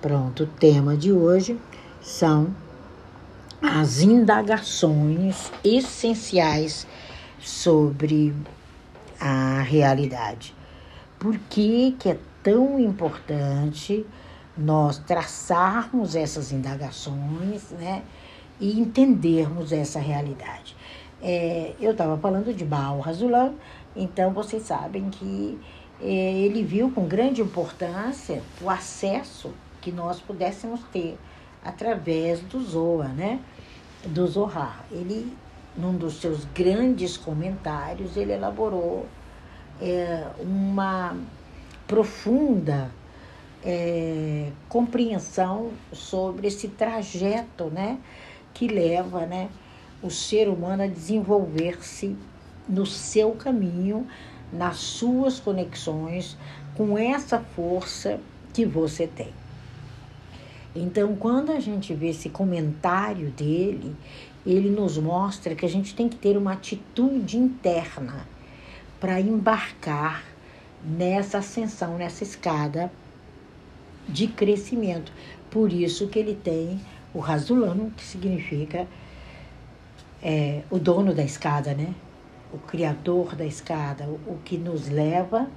Pronto, o tema de hoje são as indagações essenciais sobre a realidade. Por que, que é tão importante nós traçarmos essas indagações né, e entendermos essa realidade? É, eu estava falando de Baal Razulam, então vocês sabem que é, ele viu com grande importância o acesso que nós pudéssemos ter através do Zoa, né? Do Zohar. Ele, num dos seus grandes comentários, ele elaborou é, uma profunda é, compreensão sobre esse trajeto, né? Que leva, né? O ser humano a desenvolver-se no seu caminho, nas suas conexões, com essa força que você tem. Então, quando a gente vê esse comentário dele, ele nos mostra que a gente tem que ter uma atitude interna para embarcar nessa ascensão, nessa escada de crescimento. Por isso que ele tem o Razulano, que significa é, o dono da escada, né? O criador da escada, o que nos leva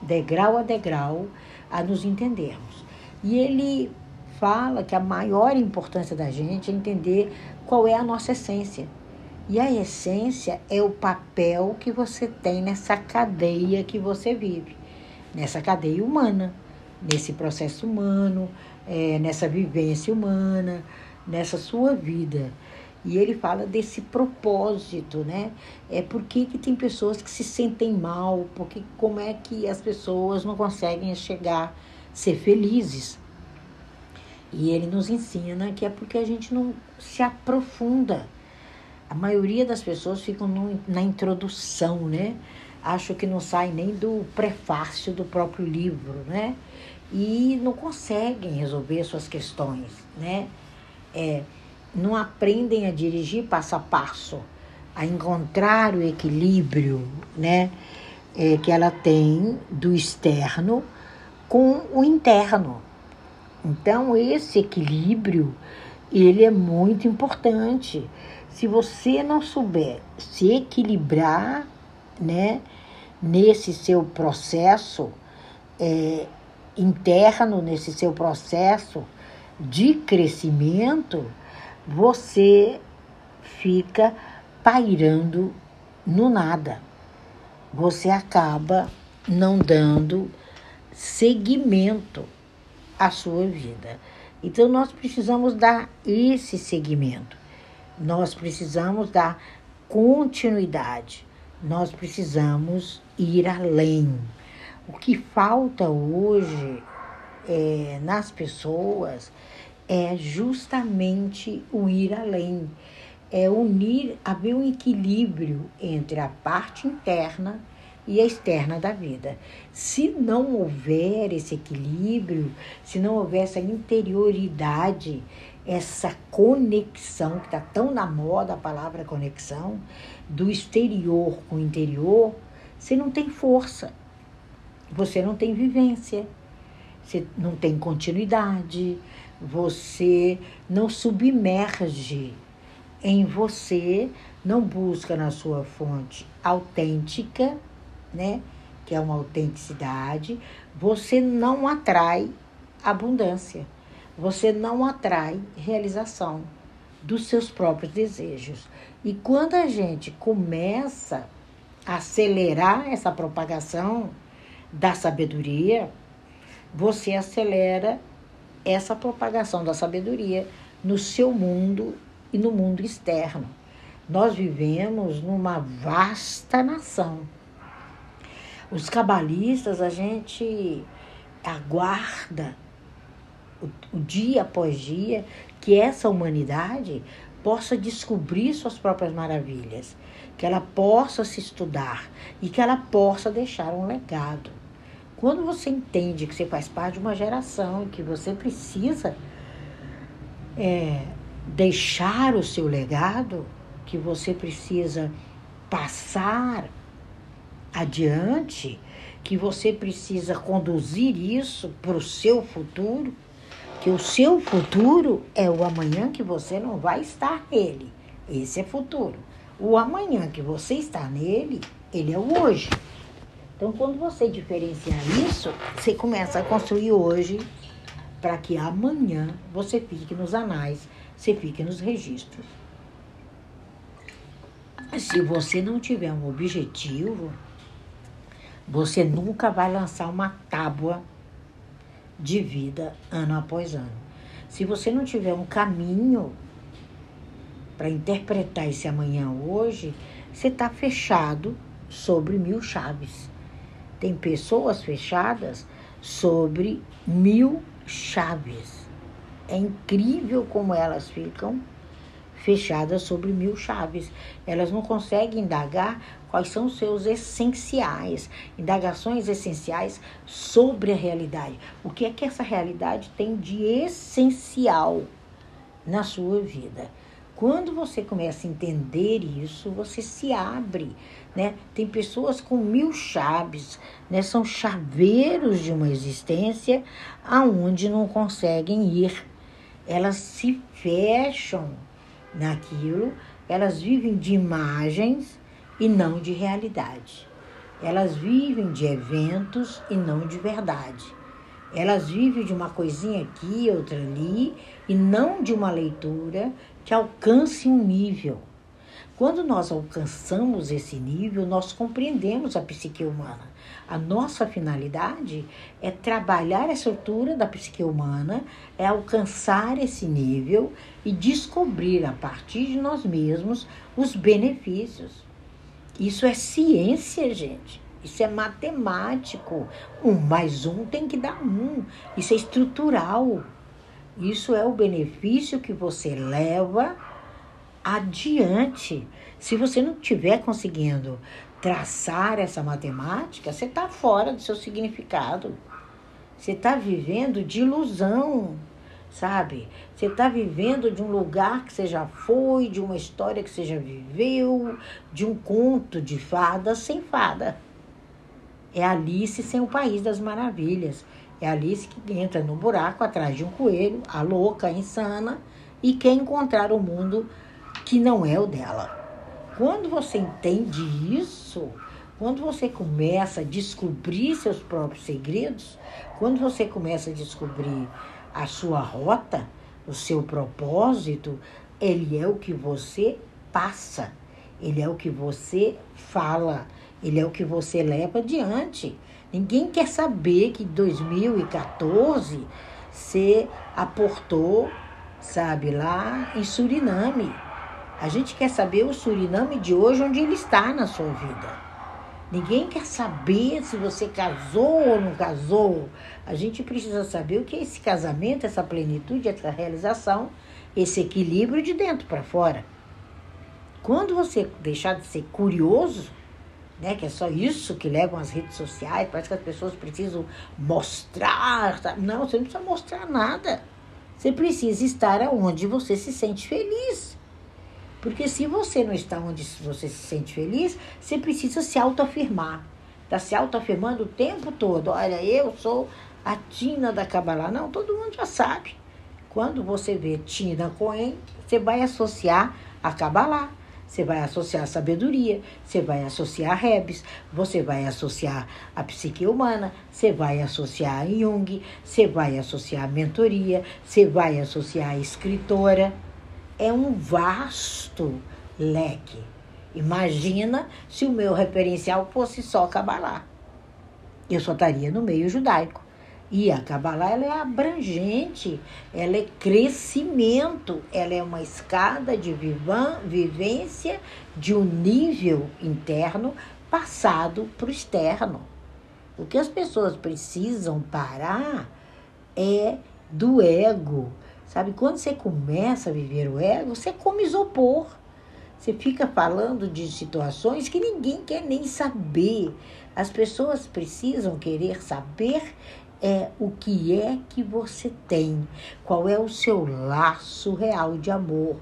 degrau a degrau a nos entendermos. E ele fala que a maior importância da gente é entender qual é a nossa essência. E a essência é o papel que você tem nessa cadeia que você vive, nessa cadeia humana, nesse processo humano, é, nessa vivência humana, nessa sua vida. E ele fala desse propósito, né? É por que, que tem pessoas que se sentem mal, porque como é que as pessoas não conseguem chegar, ser felizes. E ele nos ensina que é porque a gente não se aprofunda. A maioria das pessoas ficam no, na introdução, né? Acho que não sai nem do prefácio do próprio livro, né? E não conseguem resolver suas questões, né? É, não aprendem a dirigir passo a passo, a encontrar o equilíbrio, né? É, que ela tem do externo com o interno. Então, esse equilíbrio, ele é muito importante. Se você não souber se equilibrar, né, nesse seu processo é, interno, nesse seu processo de crescimento, você fica pairando no nada. Você acaba não dando seguimento a sua vida. Então, nós precisamos dar esse segmento, nós precisamos dar continuidade, nós precisamos ir além. O que falta hoje é, nas pessoas é justamente o ir além, é unir, haver um equilíbrio entre a parte interna e a externa da vida. Se não houver esse equilíbrio, se não houver essa interioridade, essa conexão, que está tão na moda a palavra conexão, do exterior com o interior, você não tem força, você não tem vivência, você não tem continuidade, você não submerge em você, não busca na sua fonte autêntica né? Que é uma autenticidade, você não atrai abundância. Você não atrai realização dos seus próprios desejos. E quando a gente começa a acelerar essa propagação da sabedoria, você acelera essa propagação da sabedoria no seu mundo e no mundo externo. Nós vivemos numa vasta nação os cabalistas, a gente aguarda o, o dia após dia que essa humanidade possa descobrir suas próprias maravilhas, que ela possa se estudar e que ela possa deixar um legado. Quando você entende que você faz parte de uma geração e que você precisa é, deixar o seu legado, que você precisa passar adiante, que você precisa conduzir isso para o seu futuro, Porque o seu futuro é o amanhã que você não vai estar nele. Esse é futuro. O amanhã que você está nele, ele é o hoje. Então, quando você diferenciar isso, você começa a construir hoje para que amanhã você fique nos anais, você fique nos registros. Se você não tiver um objetivo, você nunca vai lançar uma tábua de vida ano após ano. Se você não tiver um caminho para interpretar esse amanhã hoje, você está fechado sobre mil chaves. Tem pessoas fechadas sobre mil chaves. É incrível como elas ficam fechadas sobre mil chaves. Elas não conseguem indagar quais são os seus essenciais, indagações essenciais sobre a realidade. O que é que essa realidade tem de essencial na sua vida? Quando você começa a entender isso, você se abre, né? Tem pessoas com mil chaves, né? São chaveiros de uma existência aonde não conseguem ir. Elas se fecham naquilo, elas vivem de imagens e não de realidade. Elas vivem de eventos e não de verdade. Elas vivem de uma coisinha aqui, outra ali, e não de uma leitura que alcance um nível. Quando nós alcançamos esse nível, nós compreendemos a psique humana. A nossa finalidade é trabalhar a estrutura da psique humana, é alcançar esse nível e descobrir a partir de nós mesmos os benefícios. Isso é ciência, gente. Isso é matemático. Um mais um tem que dar um. Isso é estrutural. Isso é o benefício que você leva adiante. Se você não estiver conseguindo traçar essa matemática, você está fora do seu significado. Você está vivendo de ilusão, sabe? Você está vivendo de um lugar que você já foi, de uma história que você já viveu, de um conto de fada sem fada. É Alice sem o País das Maravilhas. É Alice que entra no buraco atrás de um coelho, a louca, a insana, e quer encontrar o mundo que não é o dela. Quando você entende isso, quando você começa a descobrir seus próprios segredos, quando você começa a descobrir a sua rota, o seu propósito, ele é o que você passa, ele é o que você fala, ele é o que você leva adiante. Ninguém quer saber que em 2014 você aportou, sabe, lá em Suriname. A gente quer saber o Suriname de hoje, onde ele está na sua vida. Ninguém quer saber se você casou ou não casou. A gente precisa saber o que é esse casamento, essa plenitude, essa realização, esse equilíbrio de dentro para fora. Quando você deixar de ser curioso, né, que é só isso que levam as redes sociais, parece que as pessoas precisam mostrar. Não, você não precisa mostrar nada. Você precisa estar onde você se sente feliz. Porque se você não está onde você se sente feliz, você precisa se autoafirmar. Está se autoafirmando o tempo todo. Olha, eu sou a Tina da Kabbalah. Não, todo mundo já sabe. Quando você vê Tina Cohen, você vai associar a Kabbalah. Você vai associar a sabedoria, você vai associar a Rebs, você vai associar a psique humana, você vai associar a Jung, você vai associar a mentoria, você vai associar a escritora é um vasto leque. Imagina se o meu referencial fosse só Kabbalah. Eu só estaria no meio judaico. E a Kabbalah ela é abrangente, ela é crescimento, ela é uma escada de vivan, vivência de um nível interno passado para o externo. O que as pessoas precisam parar é do ego, Sabe, quando você começa a viver o ego, você come isopor. Você fica falando de situações que ninguém quer nem saber. As pessoas precisam querer saber é o que é que você tem, qual é o seu laço real de amor.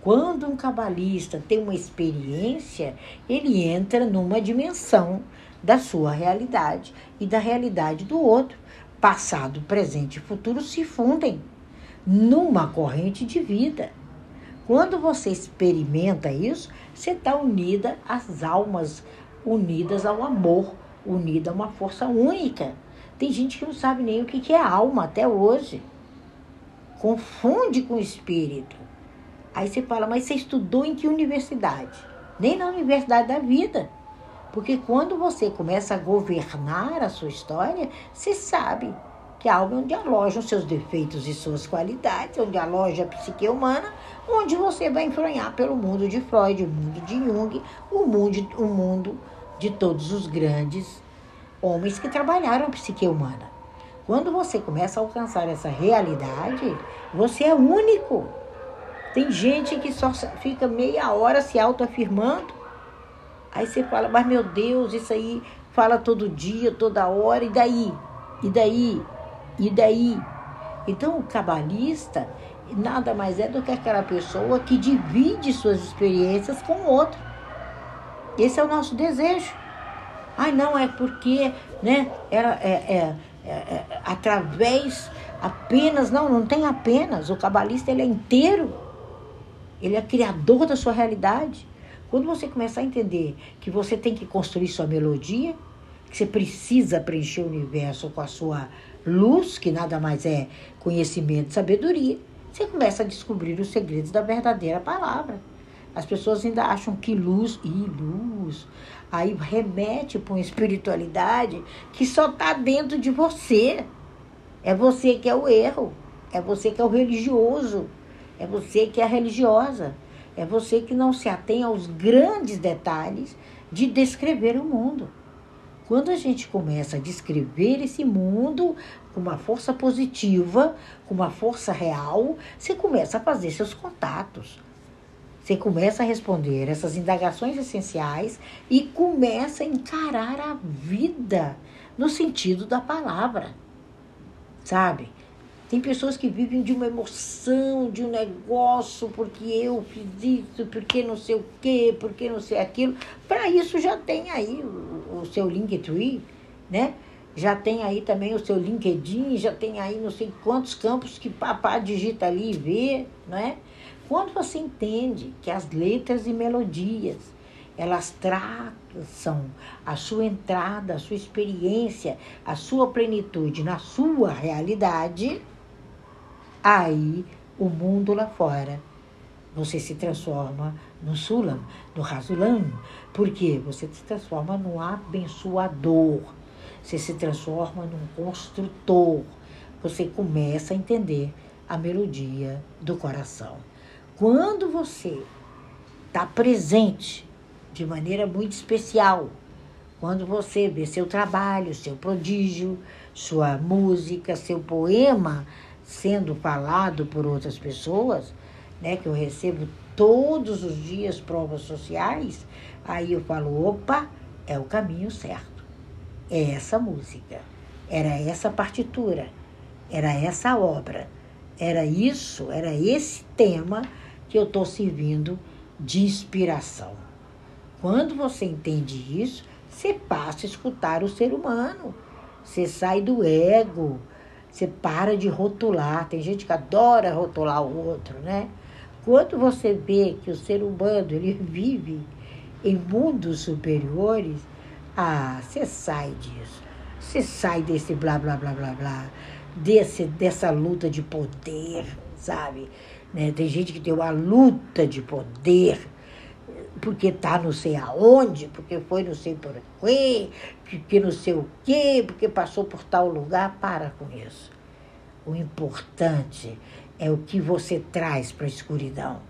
Quando um cabalista tem uma experiência, ele entra numa dimensão da sua realidade e da realidade do outro. Passado, presente e futuro se fundem. Numa corrente de vida. Quando você experimenta isso, você está unida às almas, unidas ao amor, unida a uma força única. Tem gente que não sabe nem o que é alma até hoje. Confunde com espírito. Aí você fala, mas você estudou em que universidade? Nem na universidade da vida. Porque quando você começa a governar a sua história, você sabe que é algo onde alojam seus defeitos e suas qualidades, onde aloja a psique humana, onde você vai enfrentar pelo mundo de Freud, o mundo de Jung, o mundo, o mundo de todos os grandes homens que trabalharam a psique humana. Quando você começa a alcançar essa realidade, você é único. Tem gente que só fica meia hora se autoafirmando. Aí você fala, mas meu Deus, isso aí fala todo dia, toda hora, e daí? E daí? E daí? Então, o cabalista nada mais é do que aquela pessoa que divide suas experiências com o outro. Esse é o nosso desejo. Ai, não, é porque, né, era, é, é, é, é, através apenas, não, não tem apenas. O cabalista, ele é inteiro. Ele é criador da sua realidade. Quando você começar a entender que você tem que construir sua melodia, que você precisa preencher o universo com a sua luz, que nada mais é conhecimento sabedoria, você começa a descobrir os segredos da verdadeira palavra. As pessoas ainda acham que luz, e luz, aí remete para uma espiritualidade que só está dentro de você. É você que é o erro, é você que é o religioso, é você que é a religiosa, é você que não se atém aos grandes detalhes de descrever o mundo. Quando a gente começa a descrever esse mundo com uma força positiva, com uma força real, você começa a fazer seus contatos. Você começa a responder essas indagações essenciais e começa a encarar a vida no sentido da palavra. Sabe? Tem pessoas que vivem de uma emoção, de um negócio, porque eu fiz isso, porque não sei o quê, porque não sei aquilo. Para isso já tem aí o, o seu Linktree, né? Já tem aí também o seu LinkedIn, já tem aí não sei quantos campos que papá digita ali e vê, não é? Quando você entende que as letras e melodias, elas traçam a sua entrada, a sua experiência, a sua plenitude na sua realidade, aí o mundo lá fora, você se transforma no Sulam, no Rasulam, porque você se transforma num abençoador, você se transforma num construtor, você começa a entender a melodia do coração. Quando você está presente de maneira muito especial, quando você vê seu trabalho, seu prodígio, sua música, seu poema sendo falado por outras pessoas, né, que eu recebo todos os dias provas sociais, aí eu falo, opa, é o caminho certo. É essa música, era essa partitura, era essa obra, era isso, era esse tema que eu estou servindo de inspiração. Quando você entende isso, você passa a escutar o ser humano. Você sai do ego, você para de rotular. Tem gente que adora rotular o outro, né? Quando você vê que o ser humano ele vive em mundos superiores, ah, você sai disso. Você sai desse blá blá blá blá blá, desse, dessa luta de poder, sabe? Né? Tem gente que tem uma luta de poder porque tá não sei aonde, porque foi não sei por quê, porque não sei o quê, porque passou por tal lugar. Para com isso. O importante é o que você traz para a escuridão.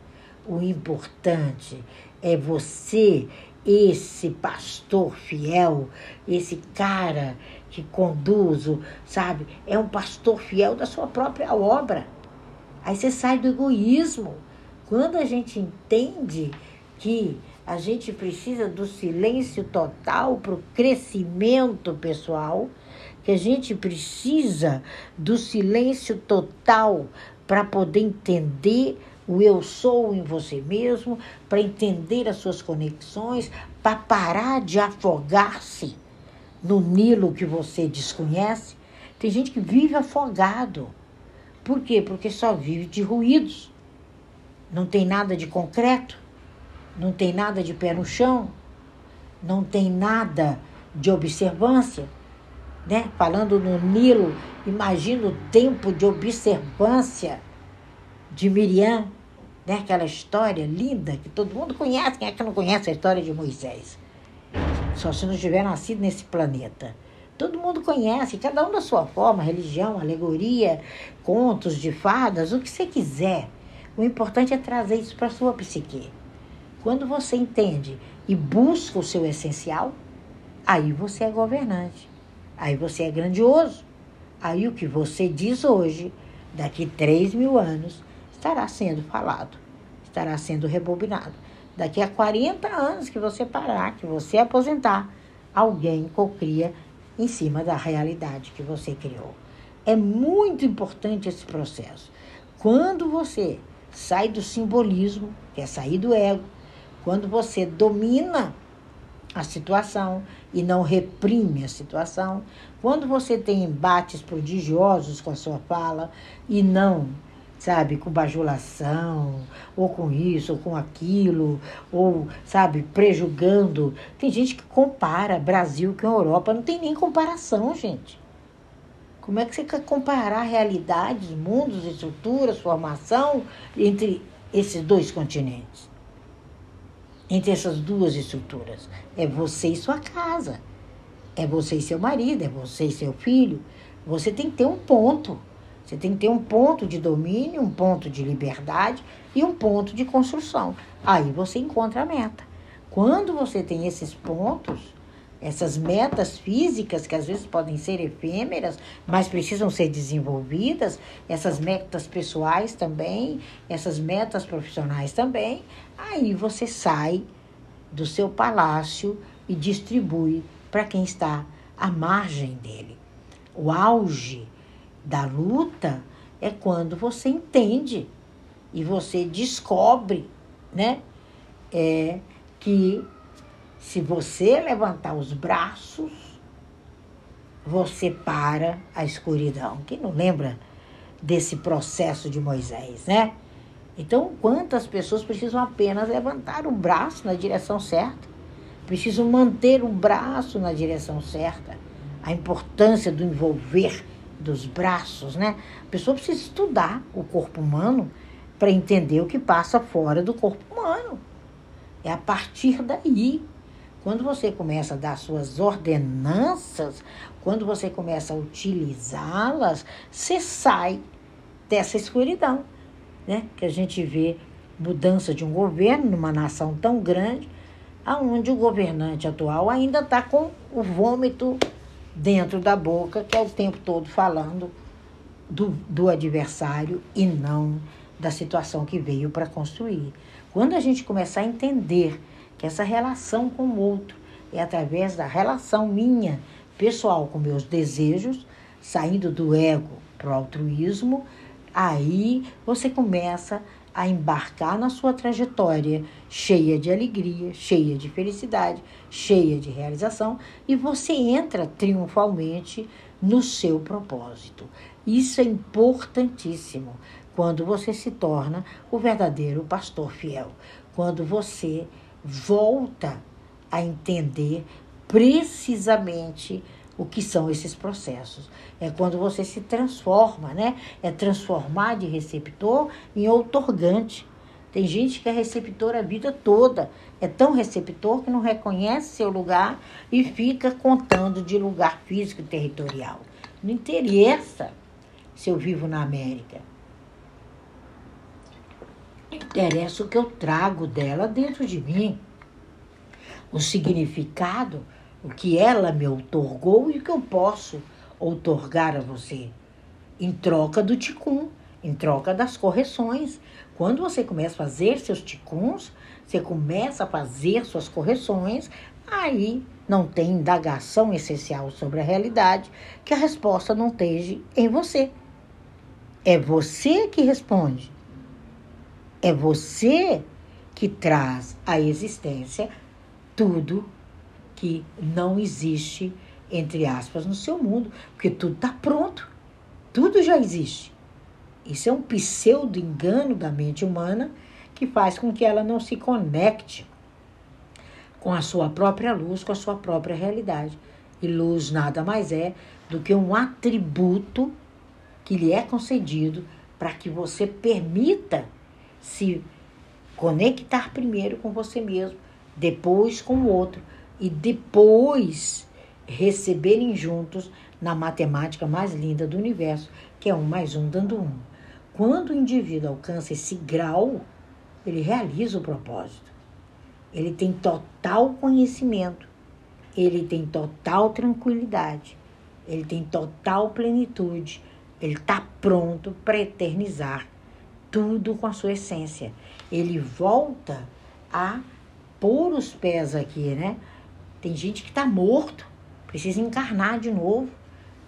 O importante é você, esse pastor fiel, esse cara que conduz, sabe? É um pastor fiel da sua própria obra. Aí você sai do egoísmo. Quando a gente entende que a gente precisa do silêncio total para o crescimento pessoal, que a gente precisa do silêncio total para poder entender o eu sou em você mesmo, para entender as suas conexões, para parar de afogar-se no Nilo que você desconhece. Tem gente que vive afogado. Por quê? Porque só vive de ruídos. Não tem nada de concreto, não tem nada de pé no chão, não tem nada de observância. Né? Falando no Nilo, imagina o tempo de observância de Miriam, né? aquela história linda que todo mundo conhece. Quem é que não conhece a história de Moisés? Só se não tiver nascido nesse planeta. Todo mundo conhece, cada um da sua forma, religião, alegoria, contos de fadas, o que você quiser. O importante é trazer isso para a sua psique. Quando você entende e busca o seu essencial, aí você é governante. Aí você é grandioso. Aí o que você diz hoje, daqui 3 mil anos, estará sendo falado, estará sendo rebobinado. Daqui a 40 anos que você parar, que você aposentar, alguém cocria em cima da realidade que você criou. É muito importante esse processo. Quando você sai do simbolismo, que é sair do ego, quando você domina a situação e não reprime a situação, quando você tem embates prodigiosos com a sua fala e não sabe, com bajulação, ou com isso, ou com aquilo, ou, sabe, prejugando. Tem gente que compara Brasil com Europa, não tem nem comparação, gente. Como é que você quer comparar realidades, mundos, estruturas, formação entre esses dois continentes? Entre essas duas estruturas? É você e sua casa. É você e seu marido, é você e seu filho. Você tem que ter um ponto. Você tem que ter um ponto de domínio, um ponto de liberdade e um ponto de construção. Aí você encontra a meta. Quando você tem esses pontos, essas metas físicas, que às vezes podem ser efêmeras, mas precisam ser desenvolvidas, essas metas pessoais também, essas metas profissionais também, aí você sai do seu palácio e distribui para quem está à margem dele. O auge da luta é quando você entende e você descobre, né? É que se você levantar os braços, você para a escuridão. Quem não lembra desse processo de Moisés, né? Então, quantas pessoas precisam apenas levantar o braço na direção certa? Precisam manter o braço na direção certa. A importância do envolver dos braços, né? A pessoa precisa estudar o corpo humano para entender o que passa fora do corpo humano. É a partir daí. Quando você começa a dar suas ordenanças, quando você começa a utilizá-las, você sai dessa escuridão, né? Que a gente vê mudança de um governo numa nação tão grande, aonde o governante atual ainda está com o vômito dentro da boca, que é o tempo todo falando do, do adversário e não da situação que veio para construir. Quando a gente começar a entender que essa relação com o outro é através da relação minha pessoal com meus desejos, saindo do ego para o altruísmo, aí você começa a embarcar na sua trajetória cheia de alegria, cheia de felicidade, cheia de realização e você entra triunfalmente no seu propósito. Isso é importantíssimo quando você se torna o verdadeiro pastor fiel, quando você volta a entender precisamente o que são esses processos. É quando você se transforma, né? É transformar de receptor em outorgante. Tem gente que é receptor a vida toda. É tão receptor que não reconhece seu lugar e fica contando de lugar físico e territorial. Não interessa se eu vivo na América. Interessa o que eu trago dela dentro de mim. O significado o que ela me outorgou e o que eu posso outorgar a você. Em troca do ticum, em troca das correções. Quando você começa a fazer seus ticuns, você começa a fazer suas correções, aí não tem indagação essencial sobre a realidade que a resposta não esteja em você. É você que responde. É você que traz à existência tudo que não existe, entre aspas, no seu mundo, porque tudo está pronto, tudo já existe. Isso é um pseudo engano da mente humana que faz com que ela não se conecte com a sua própria luz, com a sua própria realidade. E luz nada mais é do que um atributo que lhe é concedido para que você permita se conectar primeiro com você mesmo, depois com o outro e depois receberem juntos na matemática mais linda do universo, que é um mais um dando um. Quando o indivíduo alcança esse grau, ele realiza o propósito. Ele tem total conhecimento, ele tem total tranquilidade, ele tem total plenitude, ele está pronto para eternizar tudo com a sua essência. Ele volta a pôr os pés aqui, né? Tem gente que está morto, precisa encarnar de novo.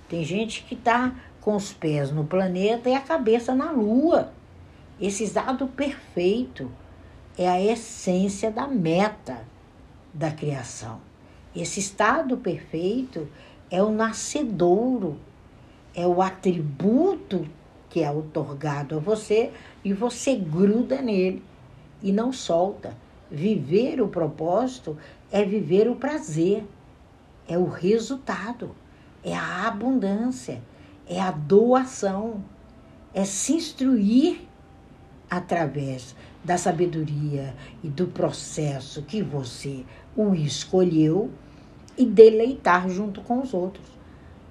Tem gente que está com os pés no planeta e a cabeça na lua. Esse estado perfeito é a essência da meta da criação. Esse estado perfeito é o nascedouro, é o atributo que é otorgado a você e você gruda nele e não solta. Viver o propósito é viver o prazer, é o resultado, é a abundância, é a doação, é se instruir através da sabedoria e do processo que você o escolheu e deleitar junto com os outros.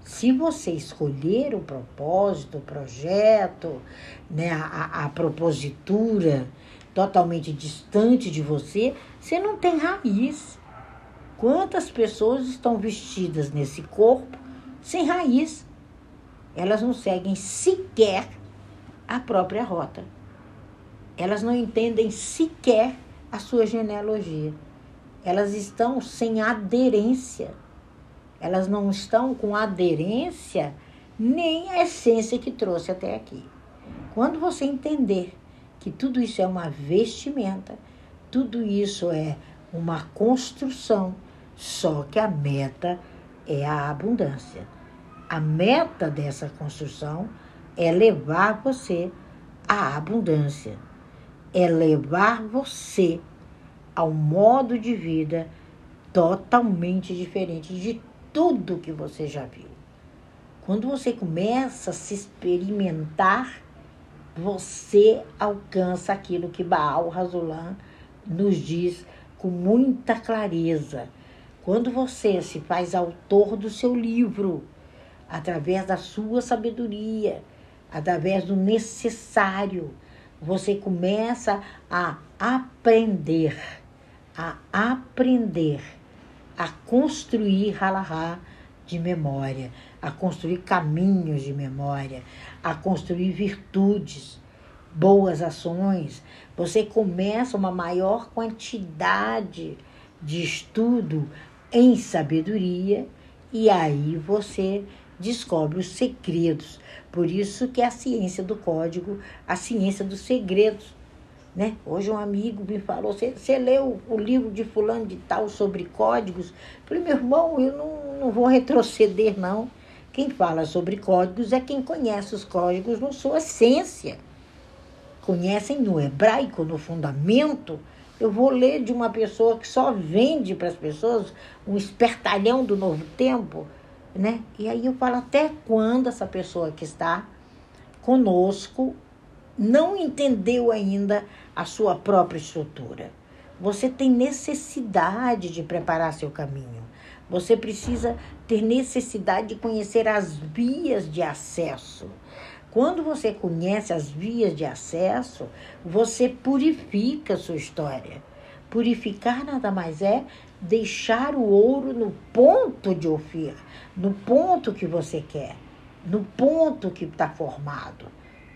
Se você escolher o propósito, o projeto, né, a, a propositura totalmente distante de você, você não tem raiz. Quantas pessoas estão vestidas nesse corpo sem raiz? Elas não seguem sequer a própria rota. Elas não entendem sequer a sua genealogia. Elas estão sem aderência. Elas não estão com aderência nem a essência que trouxe até aqui. Quando você entender que tudo isso é uma vestimenta, tudo isso é uma construção, só que a meta é a abundância. A meta dessa construção é levar você à abundância é levar você ao modo de vida totalmente diferente de tudo que você já viu. Quando você começa a se experimentar, você alcança aquilo que Baal Razulan nos diz com muita clareza. Quando você se faz autor do seu livro, através da sua sabedoria, através do necessário, você começa a aprender, a aprender, a construir halahá de memória, a construir caminhos de memória, a construir virtudes, boas ações. Você começa uma maior quantidade de estudo em sabedoria e aí você descobre os segredos por isso que é a ciência do código, a ciência dos segredos. Né? Hoje um amigo me falou, você leu o livro de fulano de tal sobre códigos? Eu falei, meu irmão, eu não, não vou retroceder, não. Quem fala sobre códigos é quem conhece os códigos na sua essência. Conhecem no hebraico, no fundamento. Eu vou ler de uma pessoa que só vende para as pessoas um espertalhão do novo tempo né? E aí eu falo até quando essa pessoa que está conosco não entendeu ainda a sua própria estrutura. Você tem necessidade de preparar seu caminho. Você precisa ter necessidade de conhecer as vias de acesso. Quando você conhece as vias de acesso, você purifica sua história. Purificar nada mais é deixar o ouro no ponto de Ofir, no ponto que você quer, no ponto que está formado,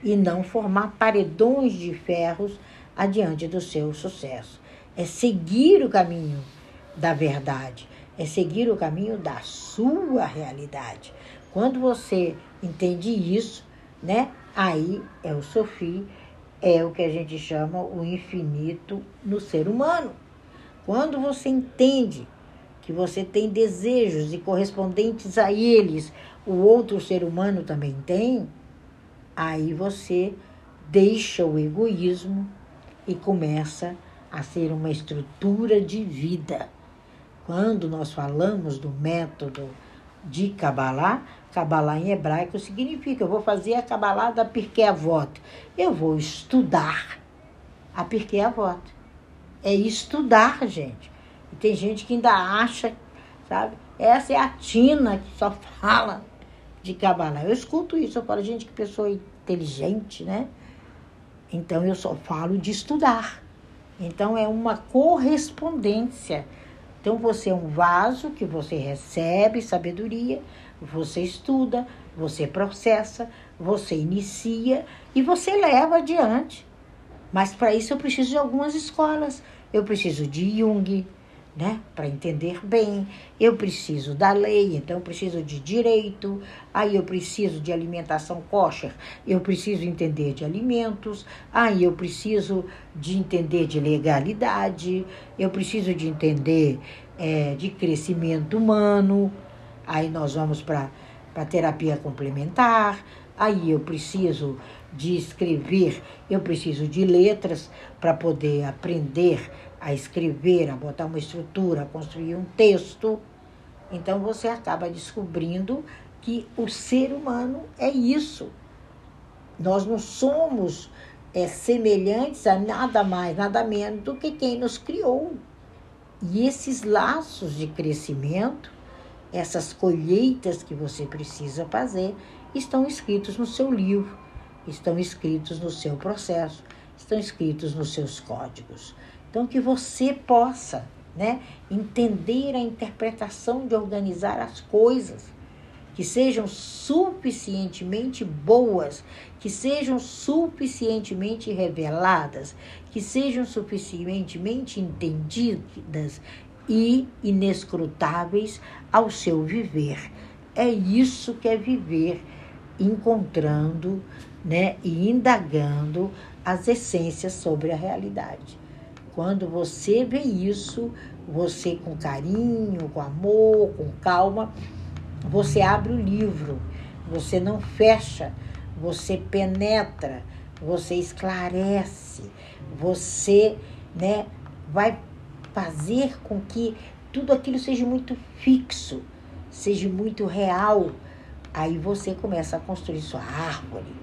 e não formar paredões de ferros adiante do seu sucesso. É seguir o caminho da verdade, é seguir o caminho da sua realidade. Quando você entende isso, né? Aí é o Sofi, é o que a gente chama o infinito no ser humano. Quando você entende que você tem desejos e correspondentes a eles, o outro ser humano também tem, aí você deixa o egoísmo e começa a ser uma estrutura de vida. Quando nós falamos do método de Kabbalah, Kabbalah em hebraico significa eu vou fazer a Kabbalah da Pirkei Avot. Eu vou estudar a Pirkei Avot. É estudar, gente. E tem gente que ainda acha, sabe? Essa é a Tina que só fala de Kabbalah. Eu escuto isso, eu falo, gente, que pessoa inteligente, né? Então eu só falo de estudar. Então é uma correspondência. Então você é um vaso que você recebe sabedoria, você estuda, você processa, você inicia e você leva adiante. Mas para isso eu preciso de algumas escolas. Eu preciso de Jung, né? Para entender bem. Eu preciso da lei, então eu preciso de direito. Aí eu preciso de alimentação kosher. Eu preciso entender de alimentos. Aí eu preciso de entender de legalidade. Eu preciso de entender é, de crescimento humano. Aí nós vamos para a terapia complementar. Aí eu preciso de escrever, eu preciso de letras para poder aprender a escrever, a botar uma estrutura, a construir um texto. Então você acaba descobrindo que o ser humano é isso. Nós não somos é, semelhantes a nada mais, nada menos do que quem nos criou. E esses laços de crescimento, essas colheitas que você precisa fazer, estão escritos no seu livro, estão escritos no seu processo, estão escritos nos seus códigos. Então, que você possa né, entender a interpretação de organizar as coisas, que sejam suficientemente boas, que sejam suficientemente reveladas, que sejam suficientemente entendidas e inescrutáveis ao seu viver. É isso que é viver encontrando né, e indagando as essências sobre a realidade. Quando você vê isso, você com carinho, com amor, com calma, você abre o livro, você não fecha, você penetra, você esclarece, você né, vai fazer com que tudo aquilo seja muito fixo, seja muito real. Aí você começa a construir sua árvore,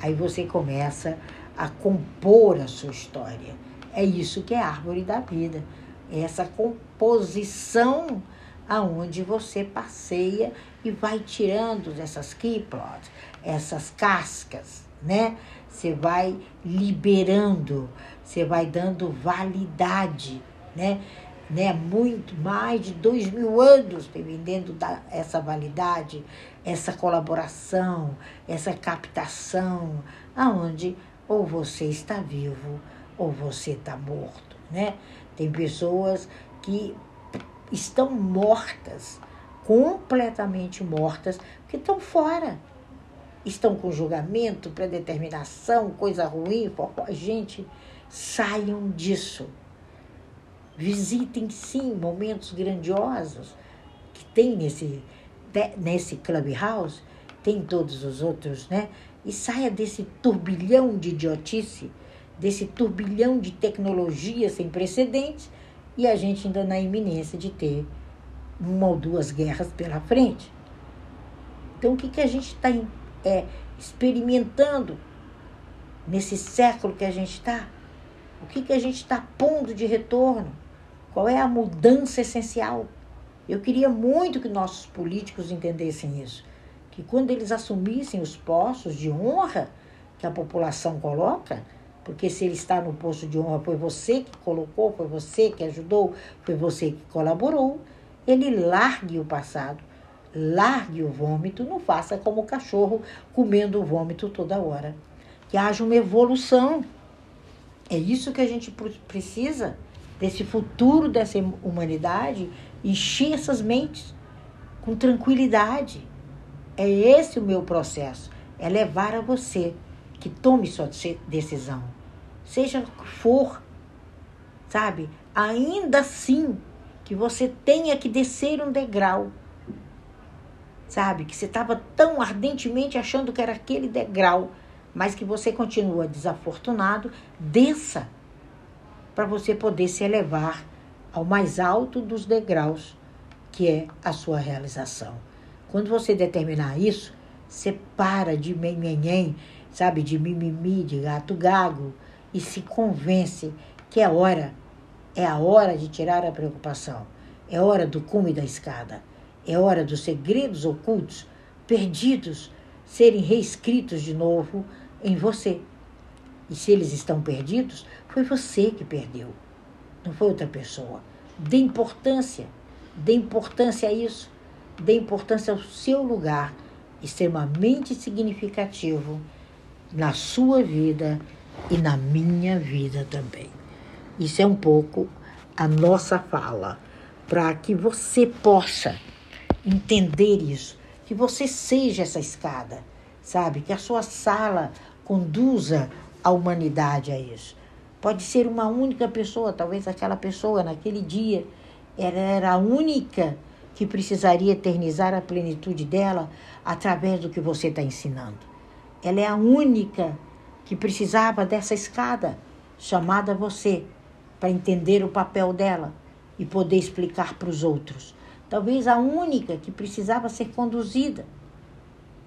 aí você começa a compor a sua história. É isso que é árvore da vida. É essa composição aonde você passeia e vai tirando essas keyplots, essas cascas, né? Você vai liberando, você vai dando validade, né? né? Muito mais de dois mil anos dependendo da essa validade, essa colaboração, essa captação, aonde ou você está vivo ou você está morto, né? Tem pessoas que estão mortas, completamente mortas, que estão fora. Estão com julgamento, predeterminação, coisa ruim. Gente, saiam disso. Visitem sim momentos grandiosos que tem nesse, nesse Clubhouse, tem todos os outros, né? E saia desse turbilhão de idiotice desse turbilhão de tecnologia sem precedentes e a gente ainda na iminência de ter uma ou duas guerras pela frente. Então, o que, que a gente está é, experimentando nesse século que a gente está? O que, que a gente está pondo de retorno? Qual é a mudança essencial? Eu queria muito que nossos políticos entendessem isso. Que quando eles assumissem os postos de honra que a população coloca, porque se ele está no posto de honra, foi você que colocou, foi você que ajudou, foi você que colaborou. Ele largue o passado, largue o vômito, não faça como o cachorro comendo o vômito toda hora. Que haja uma evolução. É isso que a gente precisa desse futuro dessa humanidade, encher essas mentes com tranquilidade. É esse o meu processo, é levar a você que tome sua decisão, seja o que for, sabe? Ainda assim que você tenha que descer um degrau, sabe? Que você estava tão ardentemente achando que era aquele degrau, mas que você continua desafortunado, desça para você poder se elevar ao mais alto dos degraus, que é a sua realização. Quando você determinar isso, você para de menhenhen, sabe, de mimimi, de gato gago, e se convence que é hora, é a hora de tirar a preocupação, é hora do cume da escada, é hora dos segredos ocultos, perdidos, serem reescritos de novo em você. E se eles estão perdidos, foi você que perdeu, não foi outra pessoa. Dê importância, dê importância a isso, dê importância ao seu lugar extremamente significativo na sua vida e na minha vida também. Isso é um pouco a nossa fala, para que você possa entender isso, que você seja essa escada, sabe? Que a sua sala conduza a humanidade a isso. Pode ser uma única pessoa, talvez aquela pessoa naquele dia ela era a única que precisaria eternizar a plenitude dela através do que você está ensinando. Ela é a única que precisava dessa escada chamada você para entender o papel dela e poder explicar para os outros. Talvez a única que precisava ser conduzida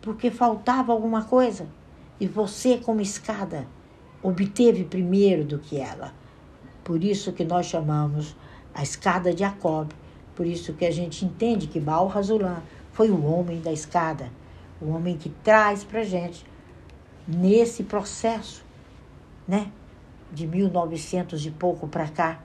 porque faltava alguma coisa e você, como escada, obteve primeiro do que ela. Por isso que nós chamamos a escada de Jacob. Por isso que a gente entende que Baal Razulam foi o homem da escada, o homem que traz para gente nesse processo, né, de 1900 e pouco para cá,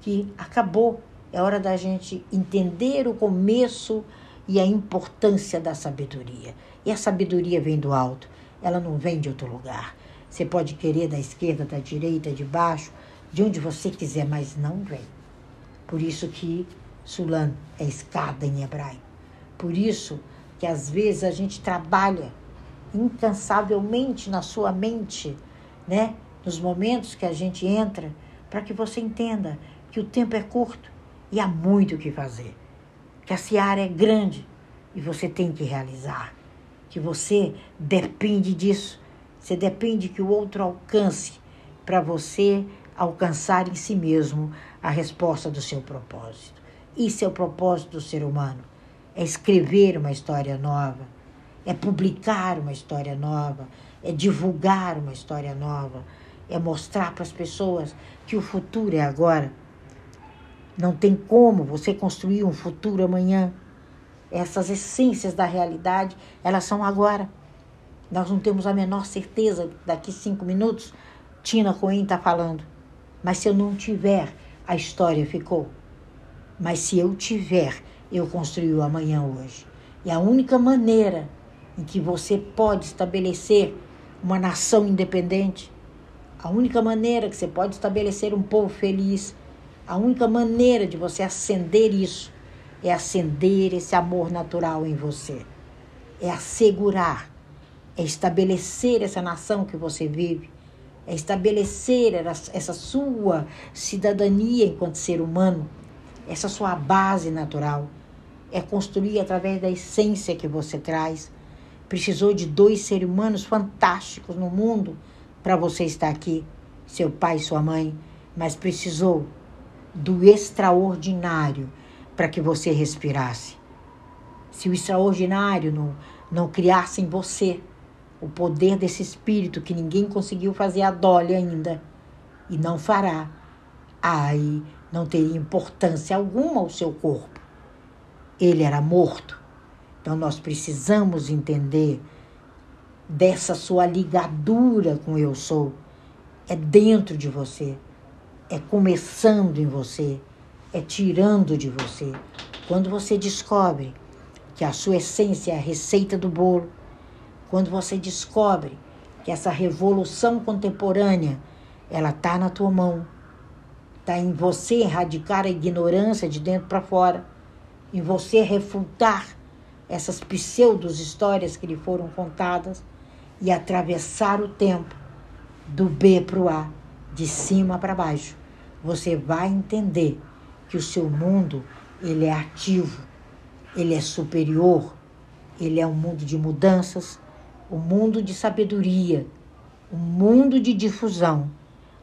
que acabou. É hora da gente entender o começo e a importância da sabedoria. E a sabedoria vem do alto, ela não vem de outro lugar. Você pode querer da esquerda, da direita, de baixo, de onde você quiser, mas não vem. Por isso que Sulan é escada em hebraico. Por isso que às vezes a gente trabalha incansavelmente na sua mente, né? Nos momentos que a gente entra, para que você entenda que o tempo é curto e há muito o que fazer. Que a seara é grande e você tem que realizar. Que você depende disso. Você depende que o outro alcance para você alcançar em si mesmo a resposta do seu propósito. Isso é o propósito do ser humano: é escrever uma história nova é publicar uma história nova, é divulgar uma história nova, é mostrar para as pessoas que o futuro é agora. Não tem como você construir um futuro amanhã. Essas essências da realidade, elas são agora. Nós não temos a menor certeza daqui cinco minutos Tina Coen está falando. Mas se eu não tiver, a história ficou. Mas se eu tiver, eu construí o amanhã hoje. E a única maneira em que você pode estabelecer uma nação independente. A única maneira que você pode estabelecer um povo feliz, a única maneira de você acender isso é acender esse amor natural em você. É assegurar, é estabelecer essa nação que você vive, é estabelecer essa sua cidadania enquanto ser humano, essa sua base natural, é construir através da essência que você traz precisou de dois seres humanos fantásticos no mundo para você estar aqui, seu pai e sua mãe, mas precisou do extraordinário para que você respirasse. Se o extraordinário não, não criasse em você o poder desse espírito que ninguém conseguiu fazer a dole ainda e não fará, aí não teria importância alguma o seu corpo. Ele era morto então nós precisamos entender dessa sua ligadura com eu sou. É dentro de você, é começando em você, é tirando de você. Quando você descobre que a sua essência é a receita do bolo, quando você descobre que essa revolução contemporânea ela tá na tua mão, tá em você erradicar a ignorância de dentro para fora, em você refutar essas pseudos histórias que lhe foram contadas e atravessar o tempo do B para o A, de cima para baixo. Você vai entender que o seu mundo ele é ativo, ele é superior, ele é um mundo de mudanças, um mundo de sabedoria, um mundo de difusão,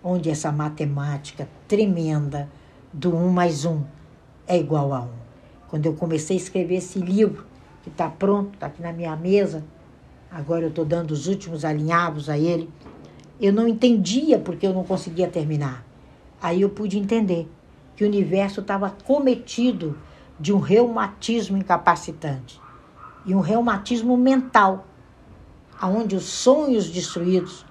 onde essa matemática tremenda do um mais um é igual a um. Quando eu comecei a escrever esse livro, que está pronto, está aqui na minha mesa, agora eu estou dando os últimos alinhavos a ele, eu não entendia porque eu não conseguia terminar. Aí eu pude entender que o universo estava cometido de um reumatismo incapacitante e um reumatismo mental, aonde os sonhos destruídos,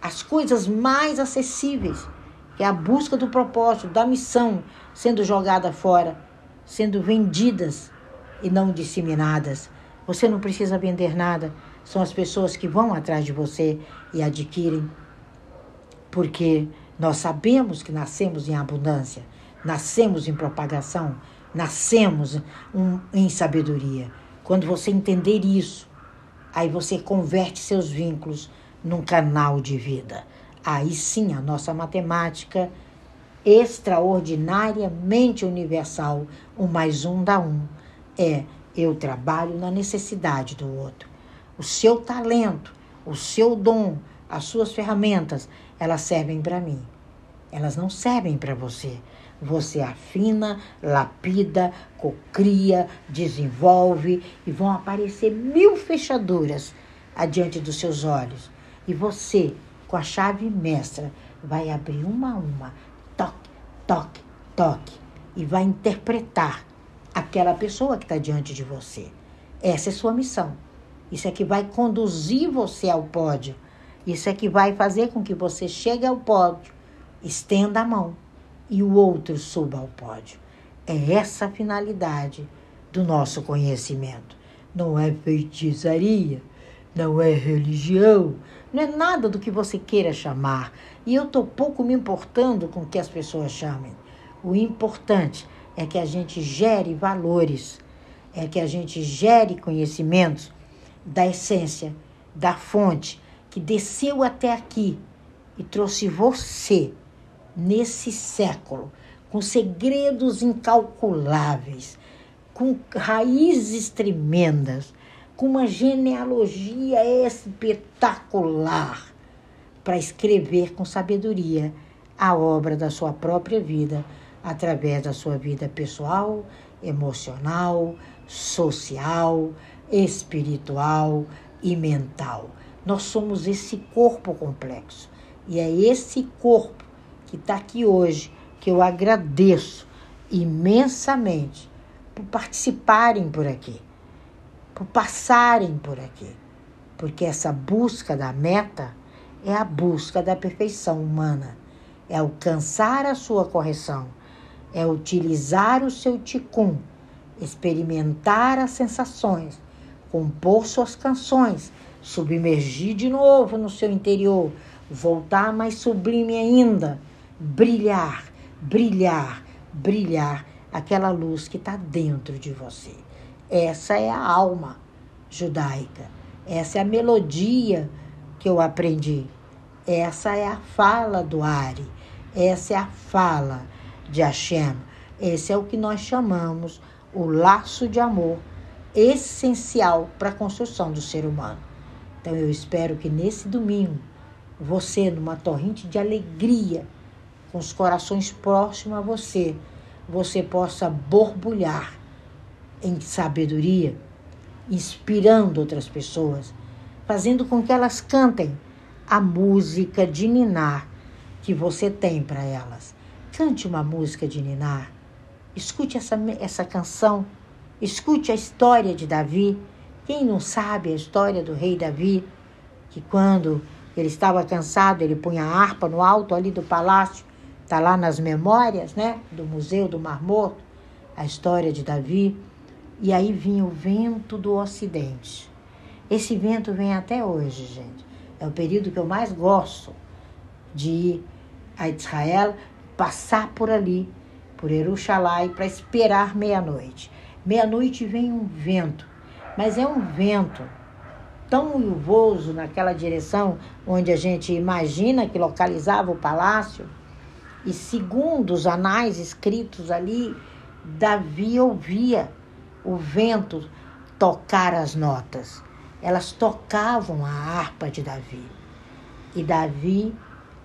as coisas mais acessíveis, que é a busca do propósito, da missão, sendo jogada fora, sendo vendidas e não disseminadas. Você não precisa vender nada, são as pessoas que vão atrás de você e adquirem, porque nós sabemos que nascemos em abundância, nascemos em propagação, nascemos em sabedoria. Quando você entender isso, aí você converte seus vínculos num canal de vida. Aí sim a nossa matemática extraordinariamente universal, um mais um dá um, é eu trabalho na necessidade do outro. O seu talento, o seu dom, as suas ferramentas, elas servem para mim. Elas não servem para você. Você afina, lapida, cocria, desenvolve e vão aparecer mil fechaduras adiante dos seus olhos. E você, com a chave mestra, vai abrir uma a uma, toque, toque, toque, e vai interpretar aquela pessoa que está diante de você. Essa é sua missão. Isso é que vai conduzir você ao pódio. Isso é que vai fazer com que você chegue ao pódio, estenda a mão e o outro suba ao pódio. É essa a finalidade do nosso conhecimento. Não é feitiçaria, não é religião, não é nada do que você queira chamar. E eu estou pouco me importando com o que as pessoas chamem. O importante é que a gente gere valores, é que a gente gere conhecimentos da essência, da fonte, que desceu até aqui e trouxe você nesse século, com segredos incalculáveis, com raízes tremendas, com uma genealogia espetacular, para escrever com sabedoria a obra da sua própria vida, através da sua vida pessoal, emocional, social, espiritual e mental. Nós somos esse corpo complexo. E é esse corpo que está aqui hoje, que eu agradeço imensamente por participarem por aqui, por passarem por aqui, porque essa busca da meta é a busca da perfeição humana, é alcançar a sua correção, é utilizar o seu ticum, experimentar as sensações, compor suas canções, submergir de novo no seu interior, voltar mais sublime ainda brilhar, brilhar, brilhar aquela luz que está dentro de você. Essa é a alma judaica. Essa é a melodia que eu aprendi. Essa é a fala do Ari. Essa é a fala de Hashem. Esse é o que nós chamamos o laço de amor essencial para a construção do ser humano. Então eu espero que nesse domingo, você, numa torrente de alegria, com os corações próximos a você, você possa borbulhar em sabedoria, inspirando outras pessoas, fazendo com que elas cantem a música de ninar que você tem para elas. Cante uma música de ninar. Escute essa, essa canção. Escute a história de Davi. Quem não sabe a história do rei Davi, que quando ele estava cansado, ele punha a harpa no alto ali do palácio Está lá nas memórias né, do Museu do Mar Morto, a história de Davi. E aí vinha o vento do Ocidente. Esse vento vem até hoje, gente. É o período que eu mais gosto de ir a Israel, passar por ali, por Jerusalém, para esperar meia-noite. Meia-noite vem um vento, mas é um vento tão uivoso naquela direção onde a gente imagina que localizava o palácio e segundo os anais escritos ali, Davi ouvia o vento tocar as notas. Elas tocavam a harpa de Davi. E Davi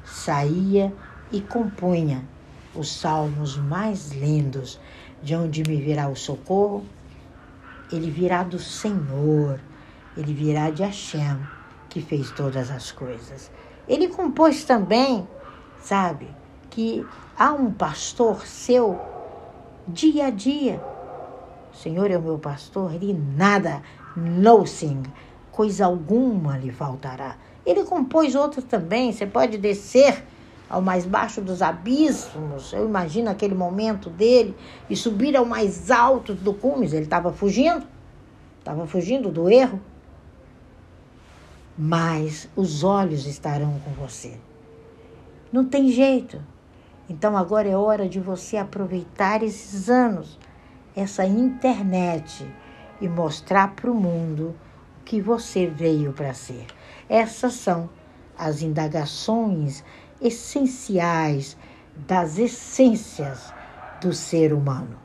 saía e compunha os salmos mais lindos, de onde me virá o socorro. Ele virá do Senhor, ele virá de Hashem, que fez todas as coisas. Ele compôs também, sabe, que há um pastor seu dia a dia. O Senhor é o meu pastor, ele nada, nothing, coisa alguma lhe faltará. Ele compôs outros também, você pode descer ao mais baixo dos abismos. Eu imagino aquele momento dele e subir ao mais alto do cumes. Ele estava fugindo, estava fugindo do erro. Mas os olhos estarão com você. Não tem jeito. Então agora é hora de você aproveitar esses anos, essa internet e mostrar para o mundo o que você veio para ser. Essas são as indagações essenciais das essências do ser humano.